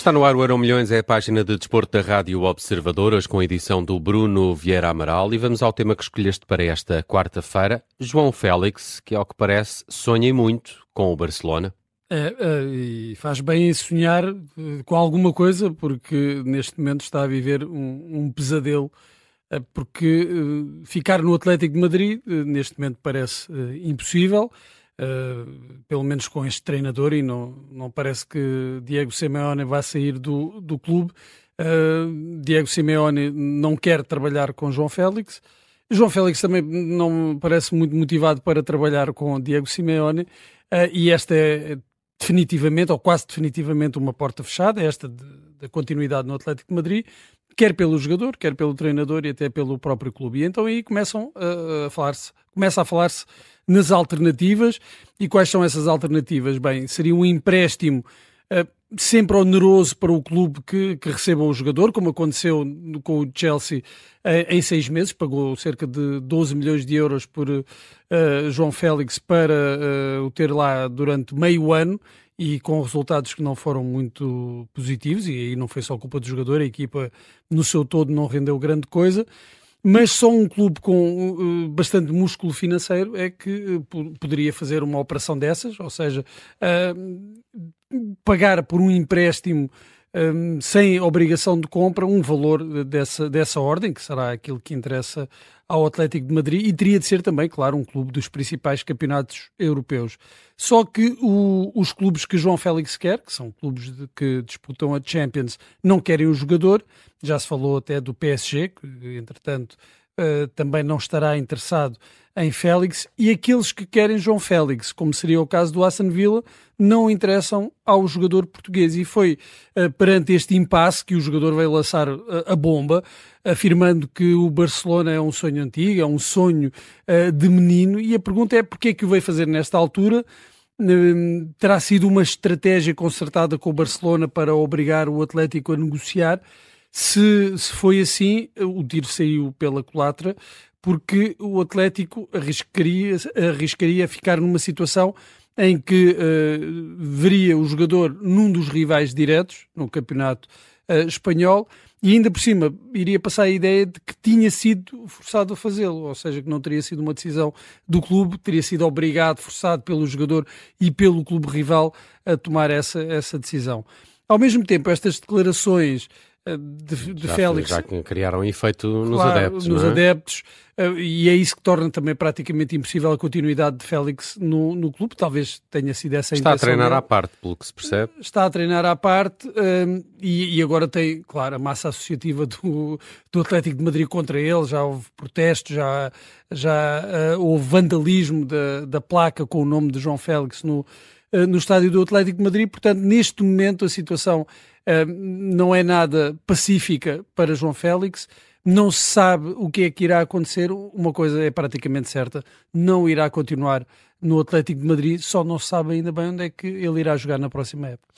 Está no ar o Euro Milhões, é a página de desporto da Rádio Observadoras, com a edição do Bruno Vieira Amaral. E vamos ao tema que escolheste para esta quarta-feira. João Félix, que ao que parece sonha muito com o Barcelona. É, é, e faz bem em sonhar eh, com alguma coisa, porque neste momento está a viver um, um pesadelo. É, porque uh, ficar no Atlético de Madrid, neste momento, parece impossível. Uh, pelo menos com este treinador, e não, não parece que Diego Simeone vai sair do, do clube. Uh, Diego Simeone não quer trabalhar com João Félix. João Félix também não parece muito motivado para trabalhar com Diego Simeone, uh, e esta é definitivamente, ou quase definitivamente, uma porta fechada, esta da continuidade no Atlético de Madrid, quer pelo jogador, quer pelo treinador e até pelo próprio clube. E então aí começam a falar-se, começa a falar-se nas alternativas. E quais são essas alternativas? Bem, seria um empréstimo uh, sempre oneroso para o clube que, que receba o jogador, como aconteceu com o Chelsea uh, em seis meses, pagou cerca de 12 milhões de euros por uh, João Félix para o ter lá durante meio ano e com resultados que não foram muito positivos, e aí não foi só culpa do jogador, a equipa no seu todo não rendeu grande coisa mas só um clube com uh, bastante músculo financeiro é que uh, poderia fazer uma operação dessas, ou seja, uh, pagar por um empréstimo um, sem obrigação de compra um valor dessa, dessa ordem, que será aquilo que interessa ao Atlético de Madrid, e teria de ser também, claro, um clube dos principais campeonatos europeus. Só que o, os clubes que João Félix quer, que são clubes de, que disputam a Champions, não querem o jogador. Já se falou até do PSG, que entretanto uh, também não estará interessado em Félix, e aqueles que querem João Félix, como seria o caso do Aston Villa, não interessam ao jogador português. E foi uh, perante este impasse que o jogador veio lançar uh, a bomba, afirmando que o Barcelona é um sonho antigo, é um sonho uh, de menino, e a pergunta é porquê é que o veio fazer nesta altura? terá sido uma estratégia concertada com o Barcelona para obrigar o Atlético a negociar? Se, se foi assim, o tiro saiu pela culatra, porque o Atlético arriscaria, arriscaria ficar numa situação em que uh, veria o jogador num dos rivais diretos no campeonato uh, espanhol e ainda por cima iria passar a ideia de que tinha sido forçado a fazê-lo, ou seja, que não teria sido uma decisão do clube, teria sido obrigado, forçado pelo jogador e pelo clube rival a tomar essa, essa decisão. Ao mesmo tempo, estas declarações de, de já, Félix. Já criaram efeito nos claro, adeptos. Nos é? adeptos, eh, e é isso que torna também praticamente impossível a continuidade de Félix no, no clube. Talvez tenha sido essa a Está a treinar dele. à parte, pelo que se percebe. Está a treinar à parte um, eh, e, e, agora tem, claro, a massa associativa do, do Atlético de Madrid contra ele. Já houve protestos, já, já uh, houve vandalismo da, da placa com o nome de João Félix no, uh, no estádio do Atlético de Madrid. Portanto, neste momento a situação não é nada pacífica para João Félix. Não se sabe o que é que irá acontecer. Uma coisa é praticamente certa: não irá continuar no Atlético de Madrid. Só não se sabe ainda bem onde é que ele irá jogar na próxima época.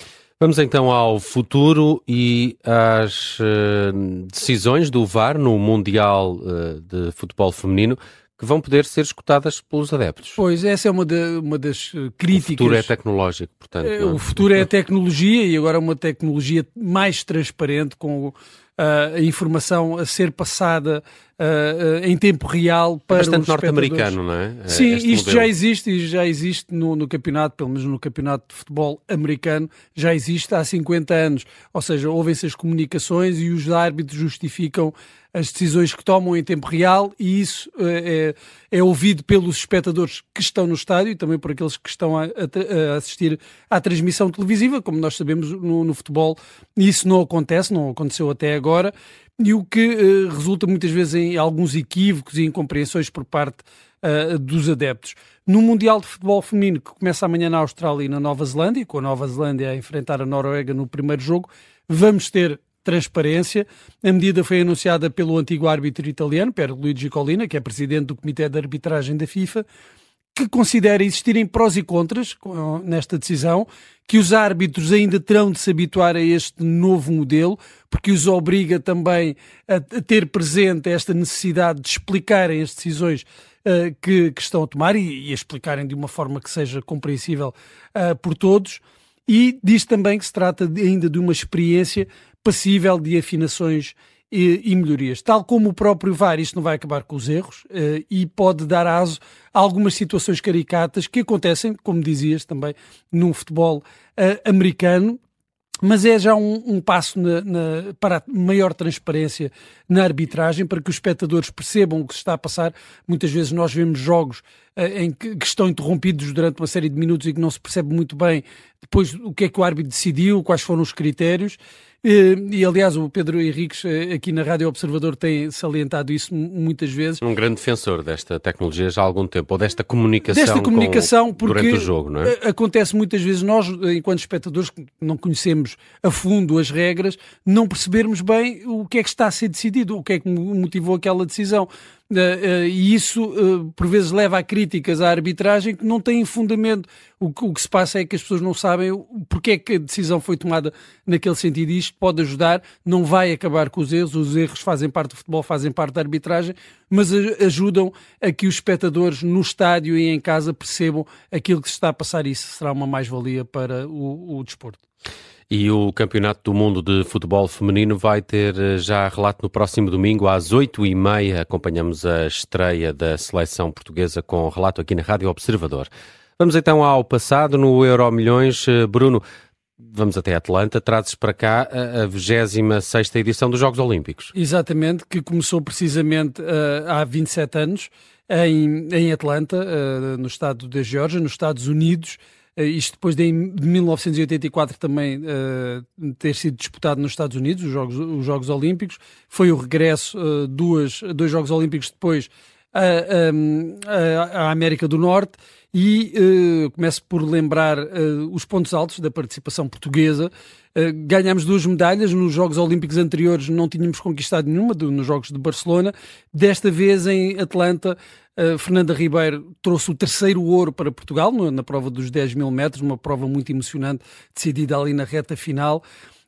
Vamos então ao futuro e às uh, decisões do VAR no Mundial uh, de Futebol Feminino que vão poder ser escutadas pelos adeptos. Pois, essa é uma, uma das críticas. O futuro é tecnológico, portanto. É, o futuro é a tecnologia e agora uma tecnologia mais transparente, com a informação a ser passada uh, em tempo real para é bastante norte-americano, não é? Sim, isto modelo. já existe e já existe no, no, campeonato, pelo menos no campeonato de futebol americano, já existe há 50 anos. Ou seja, ouvem-se as comunicações e os árbitros justificam as decisões que tomam em tempo real e isso é, é ouvido pelos espectadores que estão no estádio e também por aqueles que estão a, a, a assistir à transmissão televisiva, como nós sabemos no, no futebol, isso não acontece, não aconteceu até agora e o que uh, resulta muitas vezes em alguns equívocos e incompreensões por parte uh, dos adeptos. No Mundial de Futebol Feminino, que começa amanhã na Austrália e na Nova Zelândia, com a Nova Zelândia a enfrentar a Noruega no primeiro jogo, vamos ter transparência. A medida foi anunciada pelo antigo árbitro italiano, Pierluigi Collina, que é presidente do Comitê de Arbitragem da FIFA, que considera existirem prós e contras nesta decisão, que os árbitros ainda terão de se habituar a este novo modelo, porque os obriga também a, ter presente esta necessidade de explicarem as decisões uh, que, que, estão a tomar e, e, a explicarem de uma forma que seja compreensível uh, por todos. e diz também que se trata de, ainda de uma experiência passível de afinações e, e, melhorias. Tal como o próprio VAR, isto não vai acabar com os erros uh, e pode dar aso a algumas situações caricatas que acontecem, como dizias também, no futebol uh, americano, mas é já um, um passo na, na, para maior transparência na arbitragem, para que os espectadores percebam o que se está a passar. Muitas vezes nós vemos jogos uh, em que, que, estão interrompidos durante uma série de minutos e que não se percebe muito bem depois o que é que o árbitro decidiu, quais foram os critérios. E, e, aliás, o Pedro Henriques, eh, aqui na Rádio Observador, tem salientado isso muitas vezes. Um grande defensor desta tecnologia já há algum tempo, ou desta comunicação, desta comunicação com, durante o jogo, não é? Acontece muitas vezes nós, enquanto espectadores, que não conhecemos a fundo as regras, não percebermos bem o que é que está a ser decidido, o que é que motivou aquela decisão. Uh, uh, e isso, uh, por vezes, leva a críticas à arbitragem que não têm fundamento. O, o, que se passa é que as pessoas não sabem porque é que a decisão foi tomada naquele sentido. E isto pode ajudar, não vai acabar com os erros. Os erros fazem parte do futebol, fazem parte da arbitragem, mas ajudam a que os espectadores no estádio e em casa percebam aquilo que se está a passar. E isso será uma mais-valia para o, o desporto. E o Campeonato do Mundo de Futebol Feminino vai ter eh, já relato no próximo domingo às oito e meia. Acompanhamos a estreia da seleção portuguesa com relato aqui na Rádio Observador. Vamos então ao passado no Euro Milhões. Eh, Bruno, vamos até Atlanta, trazes para cá a 26 edição dos Jogos Olímpicos. Exatamente, que começou precisamente uh, há 27 anos em, em Atlanta, uh, no estado da Geórgia, nos Estados Unidos. Uh, isto depois de, de 1984 também uh, ter sido disputado nos Estados Unidos, os Jogos, os Jogos Olímpicos. Foi o regresso, uh, duas, dois Jogos Olímpicos depois, à América do Norte. E começo por lembrar os pontos altos da participação portuguesa. ganhámos duas medalhas. Nos Jogos Olímpicos anteriores não tínhamos conquistado nenhuma, do, nos Jogos de Barcelona. Desta vez em Atlanta Uh, Fernanda Ribeiro trouxe o terceiro ouro para Portugal no, na prova dos 10 mil metros, uma prova muito emocionante, decidida ali na reta final.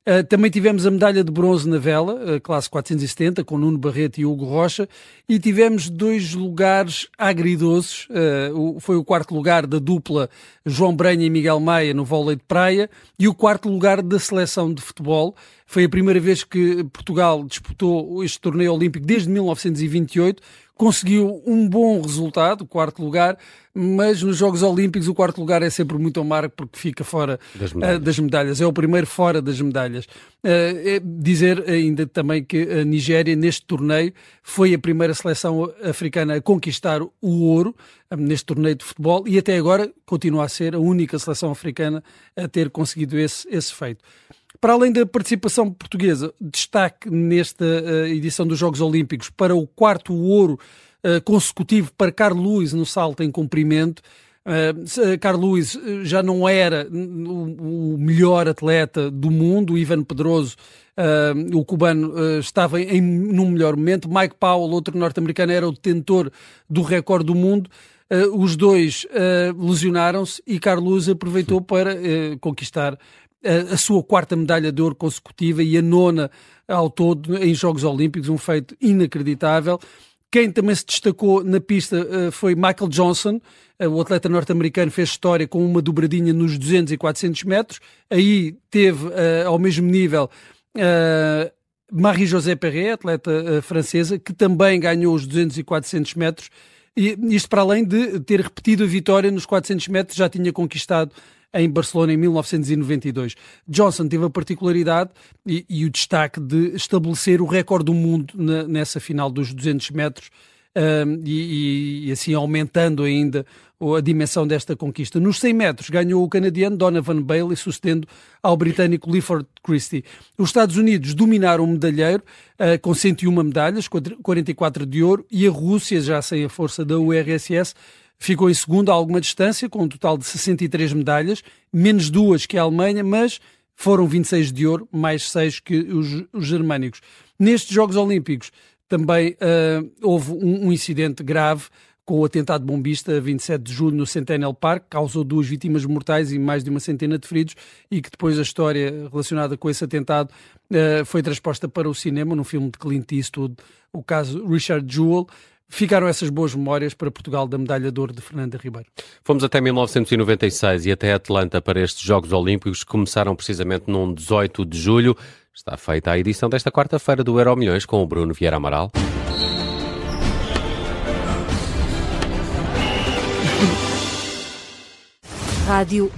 Uh, também tivemos a medalha de bronze na vela, uh, classe 470, com Nuno Barreto e Hugo Rocha, e tivemos dois lugares agridoces. Uh, o, foi o quarto lugar da dupla João Branha e Miguel Maia no vôlei de praia, e o quarto lugar da seleção de futebol. Foi a primeira vez que Portugal disputou este torneio olímpico desde 1928 conseguiu um bom resultado, quarto lugar, mas nos Jogos Olímpicos o quarto lugar é sempre muito amargo porque fica fora das medalhas. Uh, das medalhas. É o primeiro fora das medalhas. Uh, é dizer ainda também que a Nigéria, neste torneio, foi a primeira seleção africana a conquistar o ouro uh, neste torneio de futebol e até agora continua a ser a única seleção africana a ter conseguido esse, esse feito. Para além da participação portuguesa, destaque nesta uh, edição dos Jogos Olímpicos para o quarto ouro uh, consecutivo para Carlos Luiz no salto em comprimento. Uh, Carlos Luiz já não era o, o, melhor atleta do mundo, o Ivan Pedroso, uh, o cubano, estava em, num melhor momento. Mike Powell, outro norte-americano, era o detentor do recorde do mundo. os dois lesionaram-se e Carlos aproveitou para conquistar a, sua quarta medalha de ouro consecutiva e a nona ao todo em Jogos Olímpicos, um feito inacreditável. Quem também se destacou na pista uh, foi Michael Johnson, uh, o atleta norte-americano fez história com uma dobradinha nos 200 e 400 metros. Aí teve uh, ao mesmo nível Marie-José Perret, atleta francesa, que também ganhou os 200 e 400 metros. E isto para além de ter repetido a vitória nos 400 metros, já tinha conquistado em Barcelona em 1992. Johnson teve a particularidade e, e o destaque de estabelecer o recorde do mundo na, nessa final dos 200 metros um, e, e, assim aumentando ainda a dimensão desta conquista. Nos 100 metros ganhou o canadiano Donovan Bailey, sucedendo ao britânico Clifford Christie. Os Estados Unidos dominaram o medalheiro uh, com 101 medalhas, 44 de ouro, e a Rússia, já sem a força da URSS, Ficou em segundo a alguma distância, com um total de 63 medalhas, menos duas que a Alemanha, mas foram 26 de ouro, mais 6 que os, os germânicos. Nestes Jogos Olímpicos também uh, houve um, um, incidente grave com o atentado bombista 27 de julho no Centennial Park, causou duas vítimas mortais e mais de uma centena de feridos e que depois a história relacionada com esse atentado uh, foi transposta para o cinema, no filme de Clint Eastwood, o caso Richard Jewell. Ficaram essas boas memórias para Portugal da medalha de ouro de Fernanda Ribeiro. Fomos até 1996 e até Atlanta para estes Jogos Olímpicos que começaram precisamente num 18 de julho. Está feita a edição desta quarta-feira do Euro Milhões com o Bruno Vieira Amaral. Rádio